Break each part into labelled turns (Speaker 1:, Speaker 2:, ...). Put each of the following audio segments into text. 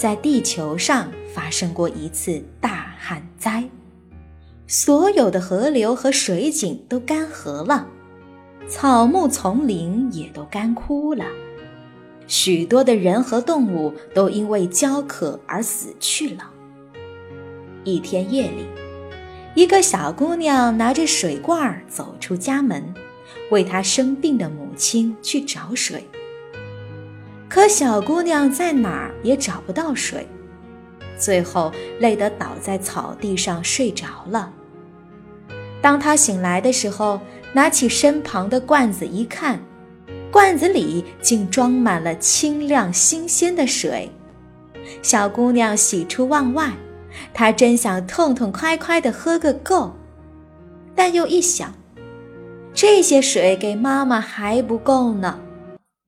Speaker 1: 在地球上发生过一次大旱灾，所有的河流和水井都干涸了，草木丛林也都干枯了，许多的人和动物都因为焦渴而死去了。一天夜里，一个小姑娘拿着水罐走出家门，为她生病的母亲去找水。可小姑娘在哪儿也找不到水，最后累得倒在草地上睡着了。当她醒来的时候，拿起身旁的罐子一看，罐子里竟装满了清亮新鲜的水。小姑娘喜出望外，她真想痛痛快快地喝个够，但又一想，这些水给妈妈还不够呢。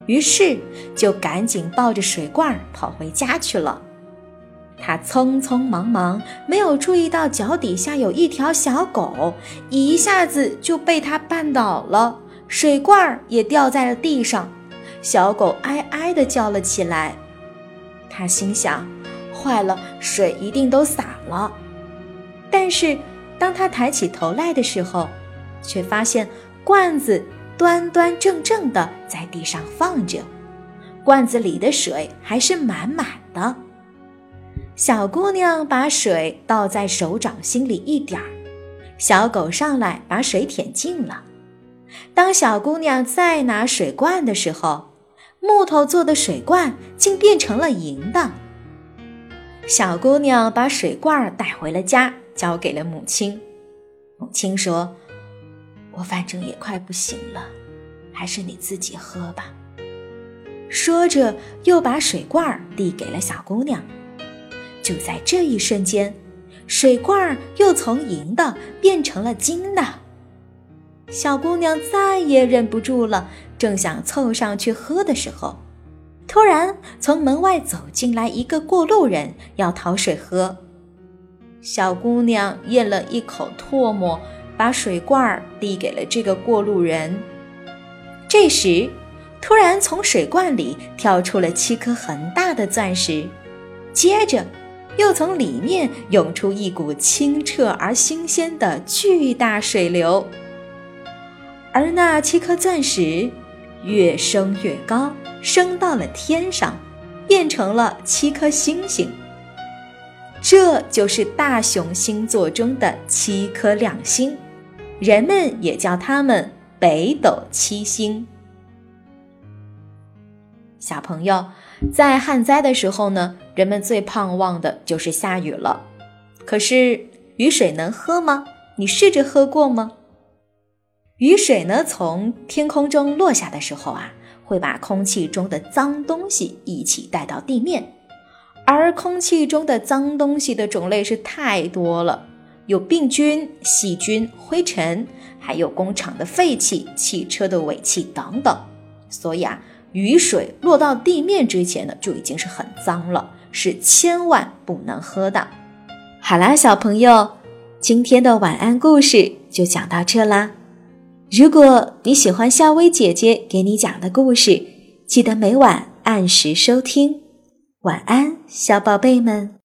Speaker 1: 于是就赶紧抱着水罐跑回家去了。他匆匆忙忙，没有注意到脚底下有一条小狗，一下子就被他绊倒了，水罐也掉在了地上。小狗哀哀地叫了起来。他心想：坏了，水一定都洒了。但是当他抬起头来的时候，却发现罐子。端端正正的在地上放着，罐子里的水还是满满的。小姑娘把水倒在手掌心里一点儿，小狗上来把水舔净了。当小姑娘再拿水罐的时候，木头做的水罐竟变成了银的。小姑娘把水罐带回了家，交给了母亲。母亲说。我反正也快不行了，还是你自己喝吧。说着，又把水罐递给了小姑娘。就在这一瞬间，水罐又从银的变成了金的。小姑娘再也忍不住了，正想凑上去喝的时候，突然从门外走进来一个过路人，要讨水喝。小姑娘咽了一口唾沫。把水罐递给了这个过路人。这时，突然从水罐里跳出了七颗很大的钻石，接着，又从里面涌出一股清澈而新鲜的巨大水流。而那七颗钻石越升越高，升到了天上，变成了七颗星星。这就是大熊星座中的七颗亮星。人们也叫它们北斗七星。小朋友，在旱灾的时候呢，人们最盼望的就是下雨了。可是雨水能喝吗？你试着喝过吗？雨水呢，从天空中落下的时候啊，会把空气中的脏东西一起带到地面，而空气中的脏东西的种类是太多了。有病菌、细菌、灰尘，还有工厂的废气、汽车的尾气等等。所以啊，雨水落到地面之前呢，就已经是很脏了，是千万不能喝的。好啦，小朋友，今天的晚安故事就讲到这啦。如果你喜欢夏薇姐姐给你讲的故事，记得每晚按时收听。晚安，小宝贝们。